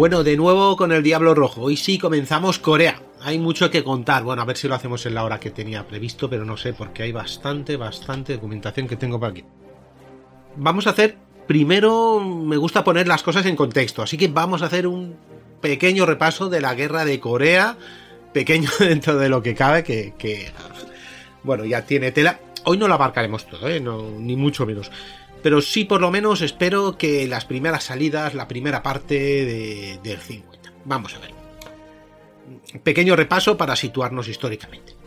Bueno, de nuevo con el Diablo Rojo. Hoy sí comenzamos Corea. Hay mucho que contar. Bueno, a ver si lo hacemos en la hora que tenía previsto, pero no sé, porque hay bastante, bastante documentación que tengo por aquí. Vamos a hacer, primero me gusta poner las cosas en contexto, así que vamos a hacer un pequeño repaso de la guerra de Corea, pequeño dentro de lo que cabe, que, bueno, ya tiene tela. Hoy no lo abarcaremos todo, ¿eh? ni mucho menos pero sí por lo menos espero que las primeras salidas, la primera parte de, del 50. Vamos a ver. Pequeño repaso para situarnos históricamente.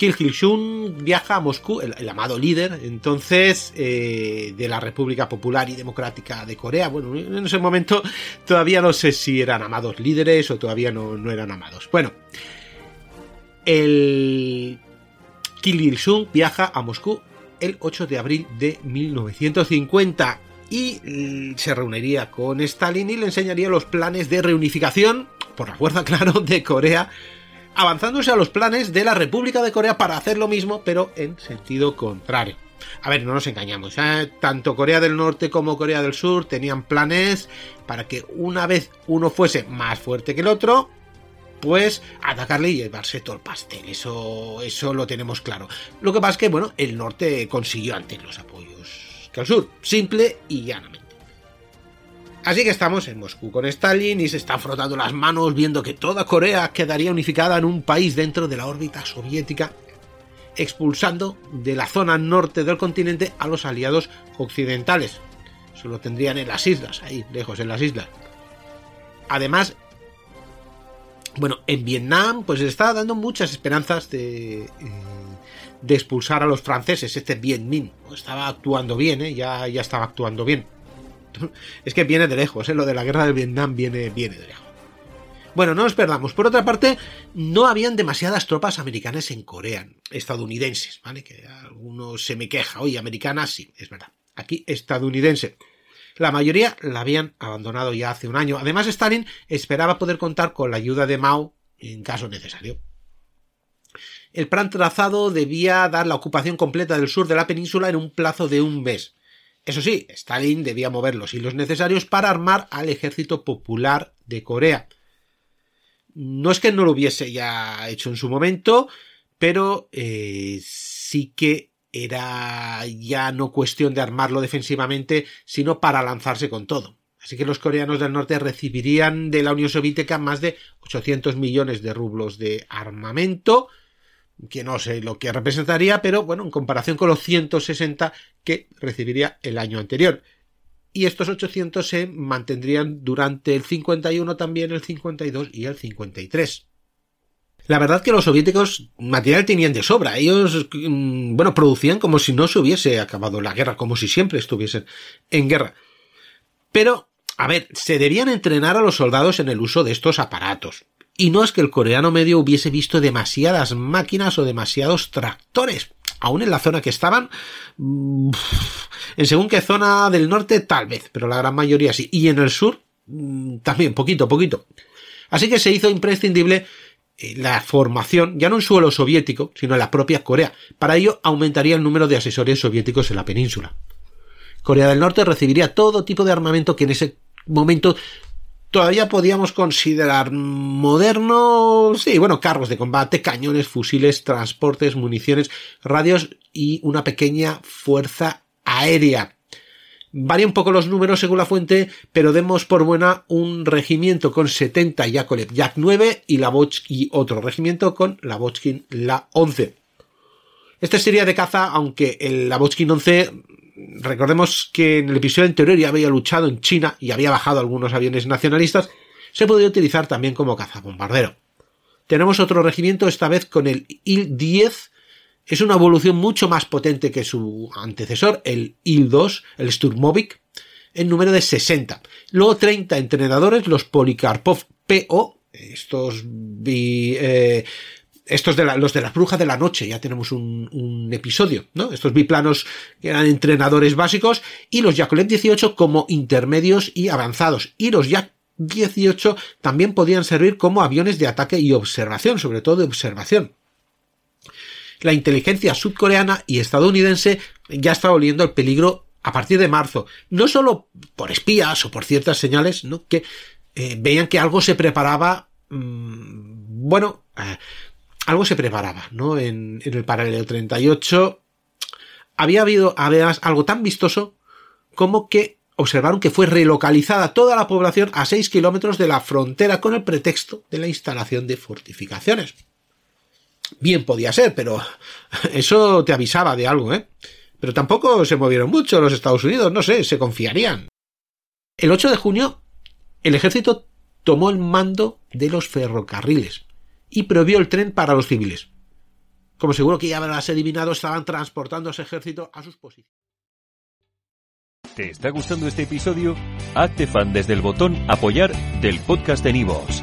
Kim Il-sung viaja a Moscú, el, amado líder, entonces, eh, de la República Popular y Democrática de Corea. Bueno, en ese momento todavía no sé si eran amados líderes o todavía no, no eran amados. Bueno, el Kim Il-sung viaja a Moscú el 8 de abril de 1950 y se reuniría con Stalin y le enseñaría los planes de reunificación, por la fuerza, claro, de Corea, avanzándose a los planes de la República de Corea para hacer lo mismo, pero en sentido contrario. A ver, no nos engañamos, ¿eh? tanto Corea del Norte como Corea del Sur tenían planes para que una vez uno fuese más fuerte que el otro, pues atacarle y llevarse todo el pastel. Eso, eso lo tenemos claro. Lo que pasa es que, bueno, el norte consiguió antes los apoyos que el sur. Simple y llanamente. Así que estamos en Moscú con Stalin y se están frotando las manos viendo que toda Corea quedaría unificada en un país dentro de la órbita soviética, expulsando de la zona norte del continente a los aliados occidentales. Se lo tendrían en las islas, ahí, lejos en las islas. Además, bueno, en Vietnam pues está dando muchas esperanzas de, eh, de expulsar a los franceses, este Viet Minh. Estaba actuando bien, ¿eh? ya, ya estaba actuando bien. Es que viene de lejos, ¿eh? lo de la guerra de Vietnam viene, viene de lejos. Bueno, no nos perdamos. Por otra parte, no habían demasiadas tropas americanas en Corea, estadounidenses, ¿vale? Que algunos se me queja, oye, americanas sí, es verdad. Aquí estadounidense. La mayoría la habían abandonado ya hace un año. Además, Stalin esperaba poder contar con la ayuda de Mao en caso necesario. El plan trazado debía dar la ocupación completa del sur de la península en un plazo de un mes. Eso sí, Stalin debía mover los hilos necesarios para armar al ejército popular de Corea. No es que no lo hubiese ya hecho en su momento, pero eh, sí que era ya no cuestión de armarlo defensivamente, sino para lanzarse con todo. Así que los coreanos del norte recibirían de la Unión Soviética más de 800 millones de rublos de armamento, que no sé lo que representaría, pero bueno, en comparación con los 160 que recibiría el año anterior. Y estos 800 se mantendrían durante el 51 también, el 52 y el 53. La verdad que los soviéticos material tenían de sobra. Ellos, mm, bueno, producían como si no se hubiese acabado la guerra, como si siempre estuviesen en guerra. Pero, a ver, se debían entrenar a los soldados en el uso de estos aparatos. Y no es que el coreano medio hubiese visto demasiadas máquinas o demasiados tractores. Aún en la zona que estaban, mm, en según qué zona del norte, tal vez, pero la gran mayoría sí. Y en el sur, mm, también, poquito, poquito. Así que se hizo imprescindible la formación, ya no en suelo soviético, sino en la propia Corea. Para ello aumentaría el número de asesores soviéticos en la península. Corea del Norte recibiría todo tipo de armamento que en ese momento todavía podíamos considerar moderno, sí, bueno, carros de combate, cañones, fusiles, transportes, municiones, radios y una pequeña fuerza aérea. Varía un poco los números según la fuente, pero demos por buena un regimiento con 70 Yakolev Yak 9 y la y otro regimiento con la Bochkin la 11. Este sería de caza, aunque el la 11, recordemos que en el episodio anterior ya había luchado en China y había bajado algunos aviones nacionalistas, se podía utilizar también como cazabombardero. Tenemos otro regimiento, esta vez con el Il-10 es una evolución mucho más potente que su antecesor, el Il-2, el Sturmovik, en número de 60. Luego 30 entrenadores, los Polikarpov PO, estos eh, estos de los de las brujas de la noche, ya tenemos un, episodio, ¿no? Estos biplanos que eran entrenadores básicos y los Yakolev 18 como intermedios y avanzados. Y los Yak 18 también podían servir como aviones de ataque y observación, sobre todo de observación la inteligencia sudcoreana y estadounidense ya estaba oliendo el peligro a partir de marzo, no solo por espías o por ciertas señales, ¿no? que eh, veían que algo se preparaba, mmm, bueno, eh, algo se preparaba, ¿no? En, en, el paralelo 38 había habido además algo tan vistoso como que observaron que fue relocalizada toda la población a 6 kilómetros de la frontera con el pretexto de la instalación de fortificaciones. Bien podía ser, pero eso te avisaba de algo, ¿eh? Pero tampoco se movieron mucho los Estados Unidos, no sé, se confiarían. El 8 de junio, el ejército tomó el mando de los ferrocarriles y prohibió el tren para los civiles. Como seguro que ya habrás adivinado, estaban transportando ese ejército a sus posiciones. ¿Te está gustando este episodio? Hazte fan desde el botón Apoyar del podcast de Nivos.